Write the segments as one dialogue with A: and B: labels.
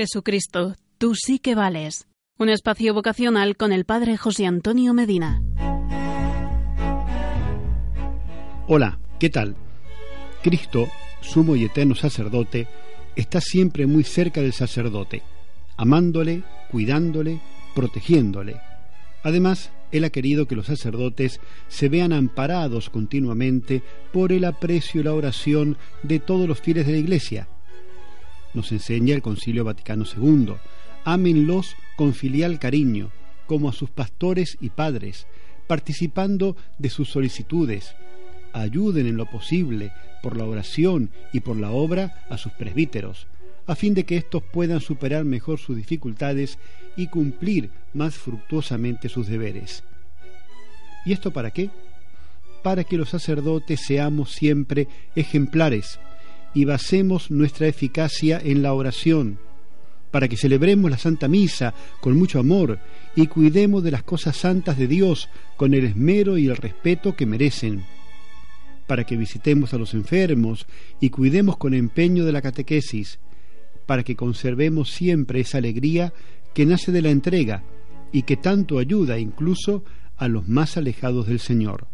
A: Jesucristo, tú sí que vales. Un espacio vocacional con el Padre José Antonio Medina.
B: Hola, ¿qué tal? Cristo, sumo y eterno sacerdote, está siempre muy cerca del sacerdote, amándole, cuidándole, protegiéndole. Además, Él ha querido que los sacerdotes se vean amparados continuamente por el aprecio y la oración de todos los fieles de la Iglesia, nos enseña el Concilio Vaticano II. Ámenlos con filial cariño, como a sus pastores y padres, participando de sus solicitudes. Ayuden en lo posible, por la oración y por la obra, a sus presbíteros, a fin de que éstos puedan superar mejor sus dificultades y cumplir más fructuosamente sus deberes. ¿Y esto para qué? Para que los sacerdotes seamos siempre ejemplares, y basemos nuestra eficacia en la oración, para que celebremos la Santa Misa con mucho amor y cuidemos de las cosas santas de Dios con el esmero y el respeto que merecen, para que visitemos a los enfermos y cuidemos con empeño de la catequesis, para que conservemos siempre esa alegría que nace de la entrega y que tanto ayuda incluso a los más alejados del Señor.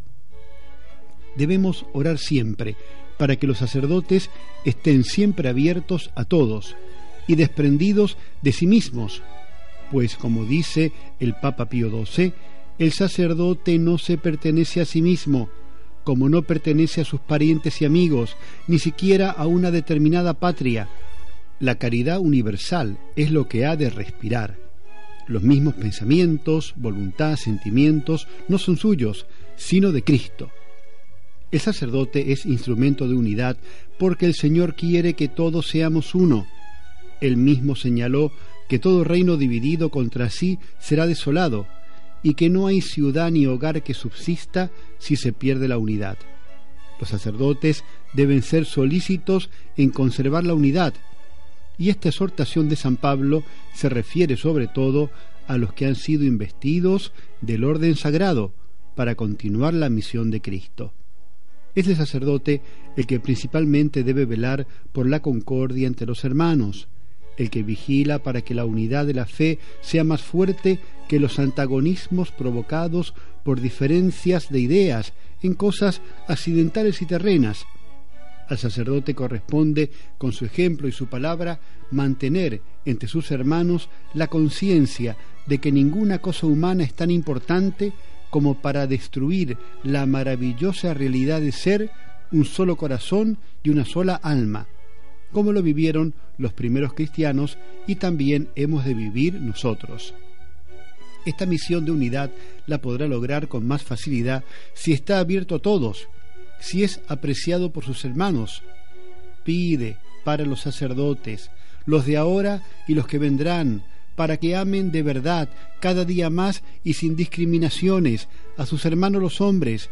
B: Debemos orar siempre para que los sacerdotes estén siempre abiertos a todos y desprendidos de sí mismos, pues como dice el Papa Pío XII, el sacerdote no se pertenece a sí mismo, como no pertenece a sus parientes y amigos, ni siquiera a una determinada patria. La caridad universal es lo que ha de respirar. Los mismos pensamientos, voluntad, sentimientos no son suyos, sino de Cristo. El sacerdote es instrumento de unidad porque el Señor quiere que todos seamos uno. Él mismo señaló que todo reino dividido contra sí será desolado y que no hay ciudad ni hogar que subsista si se pierde la unidad. Los sacerdotes deben ser solícitos en conservar la unidad, y esta exhortación de San Pablo se refiere sobre todo a los que han sido investidos del orden sagrado para continuar la misión de Cristo. Es el sacerdote el que principalmente debe velar por la concordia entre los hermanos, el que vigila para que la unidad de la fe sea más fuerte que los antagonismos provocados por diferencias de ideas en cosas accidentales y terrenas. Al sacerdote corresponde, con su ejemplo y su palabra, mantener entre sus hermanos la conciencia de que ninguna cosa humana es tan importante como para destruir la maravillosa realidad de ser un solo corazón y una sola alma, como lo vivieron los primeros cristianos y también hemos de vivir nosotros. Esta misión de unidad la podrá lograr con más facilidad si está abierto a todos, si es apreciado por sus hermanos. Pide para los sacerdotes, los de ahora y los que vendrán, para que amen de verdad cada día más y sin discriminaciones a sus hermanos los hombres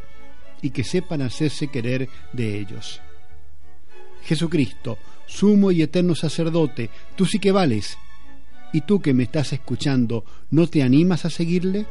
B: y que sepan hacerse querer de ellos. Jesucristo, sumo y eterno sacerdote, tú sí que vales. ¿Y tú que me estás escuchando, no te animas a seguirle?